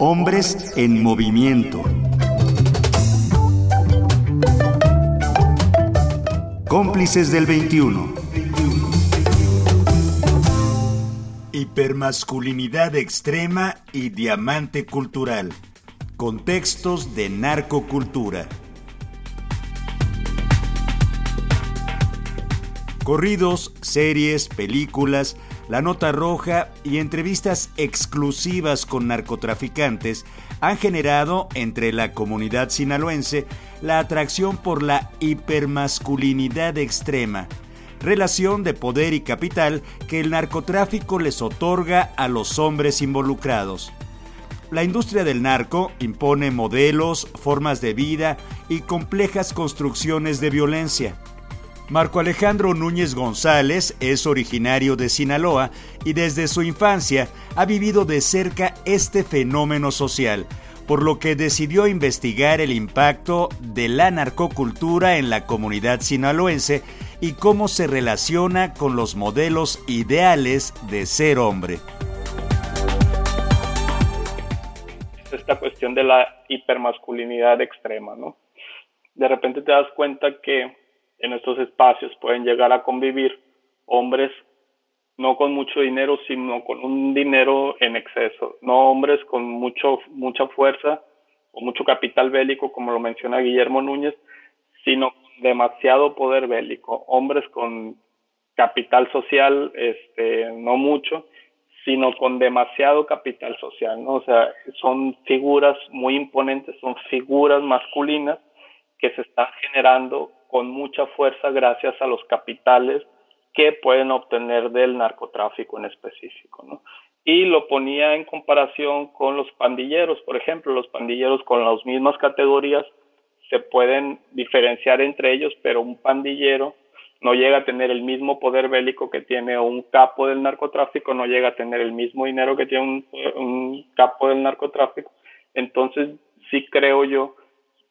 Hombres en movimiento. Cómplices del 21. Hipermasculinidad extrema y diamante cultural. Contextos de narcocultura. Corridos, series, películas, la nota roja y entrevistas exclusivas con narcotraficantes han generado entre la comunidad sinaloense la atracción por la hipermasculinidad extrema, relación de poder y capital que el narcotráfico les otorga a los hombres involucrados. La industria del narco impone modelos, formas de vida y complejas construcciones de violencia. Marco Alejandro Núñez González es originario de Sinaloa y desde su infancia ha vivido de cerca este fenómeno social, por lo que decidió investigar el impacto de la narcocultura en la comunidad sinaloense y cómo se relaciona con los modelos ideales de ser hombre. Esta cuestión de la hipermasculinidad extrema, ¿no? De repente te das cuenta que en estos espacios pueden llegar a convivir hombres no con mucho dinero, sino con un dinero en exceso, no hombres con mucho, mucha fuerza o mucho capital bélico, como lo menciona Guillermo Núñez, sino demasiado poder bélico, hombres con capital social, este, no mucho, sino con demasiado capital social, ¿no? O sea, son figuras muy imponentes, son figuras masculinas que se están generando con mucha fuerza gracias a los capitales que pueden obtener del narcotráfico en específico, ¿no? Y lo ponía en comparación con los pandilleros, por ejemplo, los pandilleros con las mismas categorías se pueden diferenciar entre ellos, pero un pandillero no llega a tener el mismo poder bélico que tiene un capo del narcotráfico, no llega a tener el mismo dinero que tiene un, un capo del narcotráfico. Entonces, sí creo yo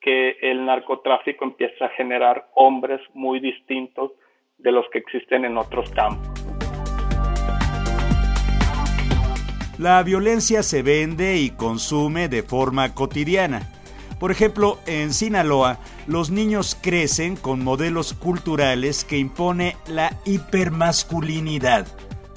que el narcotráfico empieza a generar hombres muy distintos de los que existen en otros campos. La violencia se vende y consume de forma cotidiana. Por ejemplo, en Sinaloa, los niños crecen con modelos culturales que impone la hipermasculinidad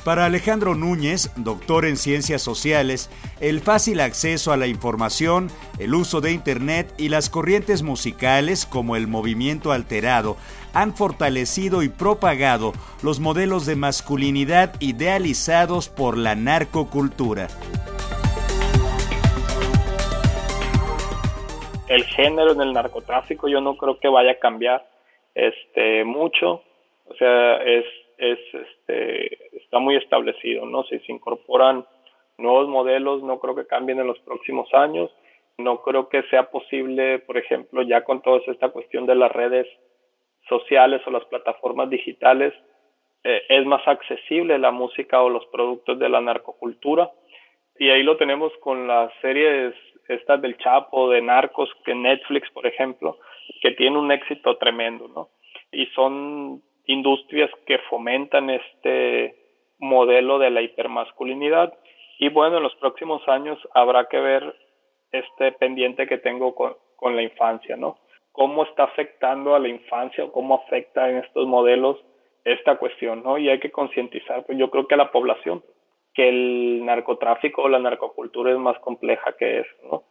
para Alejandro Núñez, doctor en ciencias sociales, el fácil acceso a la información, el uso de Internet y las corrientes musicales como el movimiento alterado han fortalecido y propagado los modelos de masculinidad idealizados por la narcocultura. El género en el narcotráfico yo no creo que vaya a cambiar este mucho, o sea, es es este está muy establecido, ¿no? Si se incorporan nuevos modelos, no creo que cambien en los próximos años. No creo que sea posible, por ejemplo, ya con toda esta cuestión de las redes sociales o las plataformas digitales, eh, es más accesible la música o los productos de la narcocultura. Y ahí lo tenemos con las series estas del Chapo, de Narcos, que Netflix, por ejemplo, que tiene un éxito tremendo, ¿no? Y son industrias que fomentan este modelo de la hipermasculinidad y bueno, en los próximos años habrá que ver este pendiente que tengo con, con la infancia, ¿no? Cómo está afectando a la infancia o cómo afecta en estos modelos esta cuestión, ¿no? Y hay que concientizar, pues yo creo que a la población, que el narcotráfico o la narcocultura es más compleja que eso, ¿no?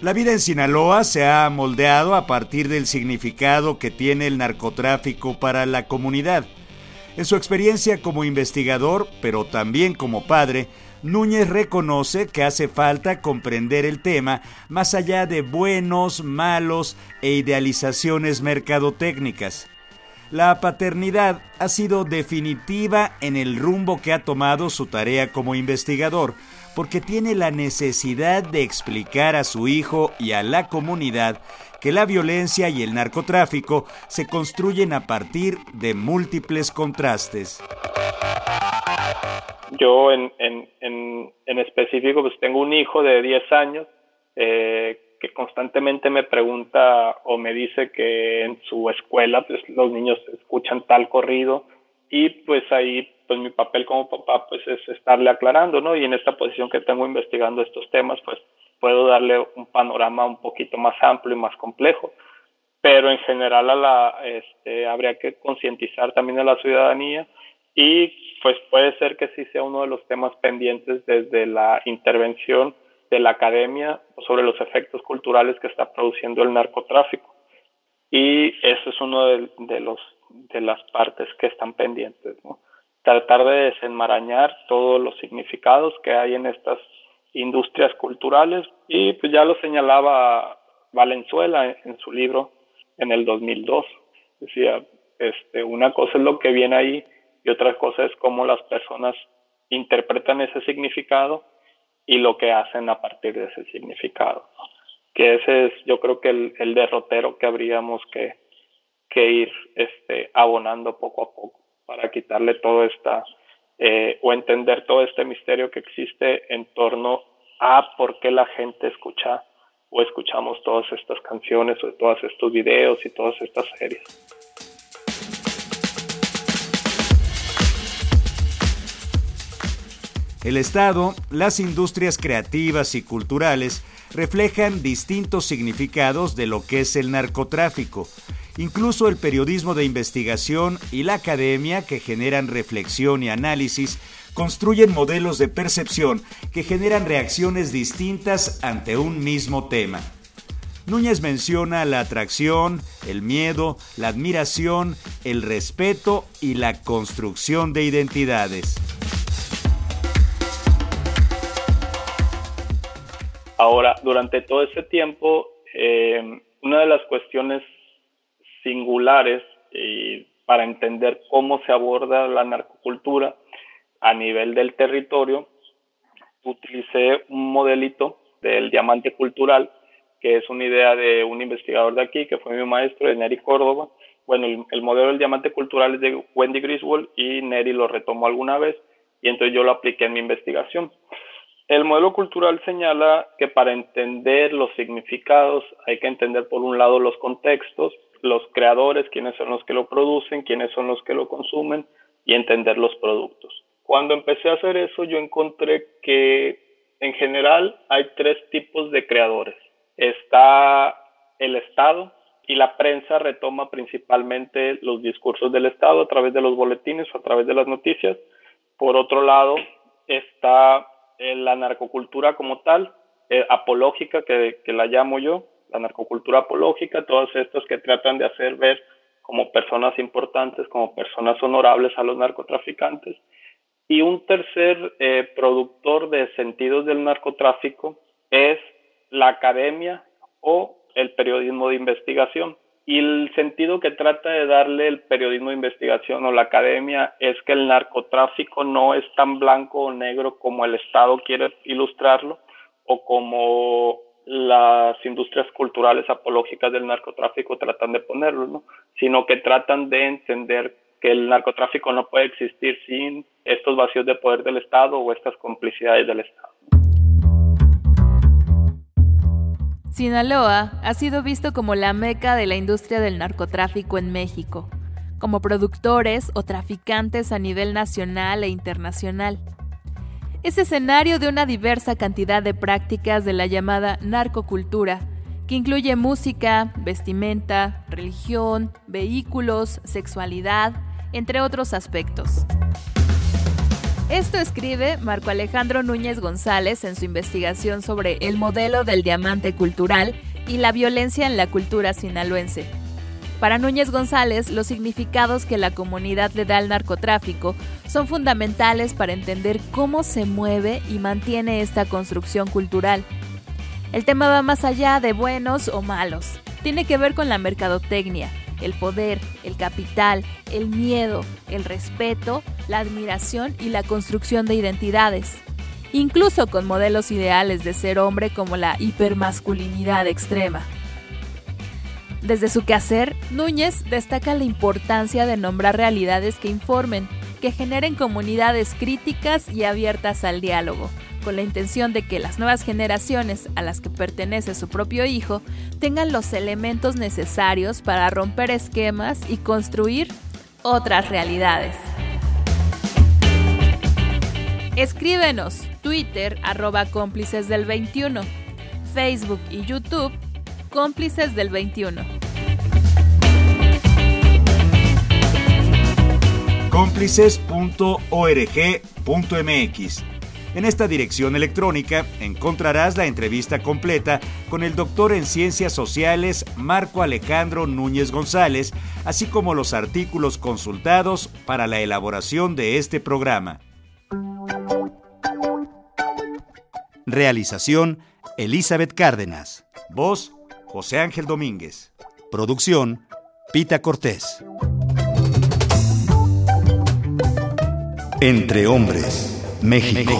La vida en Sinaloa se ha moldeado a partir del significado que tiene el narcotráfico para la comunidad. En su experiencia como investigador, pero también como padre, Núñez reconoce que hace falta comprender el tema más allá de buenos, malos e idealizaciones mercadotécnicas. La paternidad ha sido definitiva en el rumbo que ha tomado su tarea como investigador, porque tiene la necesidad de explicar a su hijo y a la comunidad que la violencia y el narcotráfico se construyen a partir de múltiples contrastes. Yo en, en, en, específico pues tengo un hijo de 10 años eh, que constantemente me pregunta o me dice que en su escuela pues los niños escuchan tal corrido y pues ahí pues mi papel como papá pues es estarle aclarando, ¿no? Y en esta posición que tengo investigando estos temas, pues puedo darle un panorama un poquito más amplio y más complejo. Pero en general a la, este, habría que concientizar también a la ciudadanía y pues puede ser que sí sea uno de los temas pendientes desde la intervención de la academia sobre los efectos culturales que está produciendo el narcotráfico. Y eso es uno de, de los de las partes que están pendientes, ¿no? Tratar de desenmarañar todos los significados que hay en estas industrias culturales y pues ya lo señalaba Valenzuela en, su libro en el 2002. Decía, este, una cosa es lo que viene ahí y otra cosa es cómo las personas interpretan ese significado y lo que hacen a partir de ese significado. Que ese es, yo creo que el, el derrotero que habríamos que, que ir este, abonando poco a poco para quitarle todo esta eh, o entender todo este misterio que existe en torno a por qué la gente escucha o escuchamos todas estas canciones o todos estos videos y todas estas series. El Estado, las industrias creativas y culturales reflejan distintos significados de lo que es el narcotráfico. Incluso el periodismo de investigación y la academia, que generan reflexión y análisis, construyen modelos de percepción que generan reacciones distintas ante un mismo tema. Núñez menciona la atracción, el miedo, la admiración, el respeto y la construcción de identidades. Ahora, durante todo ese tiempo, eh, una de las cuestiones singulares para entender cómo se aborda la narcocultura a nivel del territorio, utilicé un modelito del diamante cultural, que es una idea de un investigador de aquí, que fue mi maestro, de Neri Córdoba. Bueno, el, el modelo del diamante cultural es de Wendy Griswold y Neri lo retomó alguna vez y entonces yo lo apliqué en mi investigación. El modelo cultural señala que para entender los significados hay que entender por un lado los contextos, los creadores, quiénes son los que lo producen, quiénes son los que lo consumen y entender los productos. Cuando empecé a hacer eso yo encontré que en general hay tres tipos de creadores. Está el Estado y la prensa retoma principalmente los discursos del Estado a través de los boletines o a través de las noticias. Por otro lado está la narcocultura como tal, eh, apológica, que, que la llamo yo, la narcocultura apológica, todos estos que tratan de hacer ver como personas importantes, como personas honorables a los narcotraficantes. Y un tercer eh, productor de sentidos del narcotráfico es la academia o el periodismo de investigación. Y el sentido que trata de darle el periodismo de investigación o la academia es que el narcotráfico no es tan blanco o negro como el Estado quiere ilustrarlo o como las industrias culturales apológicas del narcotráfico tratan de ponerlo, ¿no? sino que tratan de entender que el narcotráfico no puede existir sin estos vacíos de poder del Estado o estas complicidades del Estado. Sinaloa ha sido visto como la meca de la industria del narcotráfico en México, como productores o traficantes a nivel nacional e internacional. Es escenario de una diversa cantidad de prácticas de la llamada narcocultura, que incluye música, vestimenta, religión, vehículos, sexualidad, entre otros aspectos. Esto escribe Marco Alejandro Núñez González en su investigación sobre el modelo del diamante cultural y la violencia en la cultura sinaloense. Para Núñez González, los significados que la comunidad le da al narcotráfico son fundamentales para entender cómo se mueve y mantiene esta construcción cultural. El tema va más allá de buenos o malos. Tiene que ver con la mercadotecnia, el poder, el capital, el miedo, el respeto, la admiración y la construcción de identidades, incluso con modelos ideales de ser hombre como la hipermasculinidad extrema. Desde su quehacer, Núñez destaca la importancia de nombrar realidades que informen, que generen comunidades críticas y abiertas al diálogo, con la intención de que las nuevas generaciones a las que pertenece su propio hijo tengan los elementos necesarios para romper esquemas y construir otras realidades. Escríbenos, Twitter, arroba cómplices del 21, Facebook y YouTube, cómplices del 21. cómplices.org.mx. En esta dirección electrónica encontrarás la entrevista completa con el doctor en Ciencias Sociales Marco Alejandro Núñez González, así como los artículos consultados para la elaboración de este programa. Realización Elizabeth Cárdenas. Voz José Ángel Domínguez. Producción Pita Cortés. Entre Hombres, México.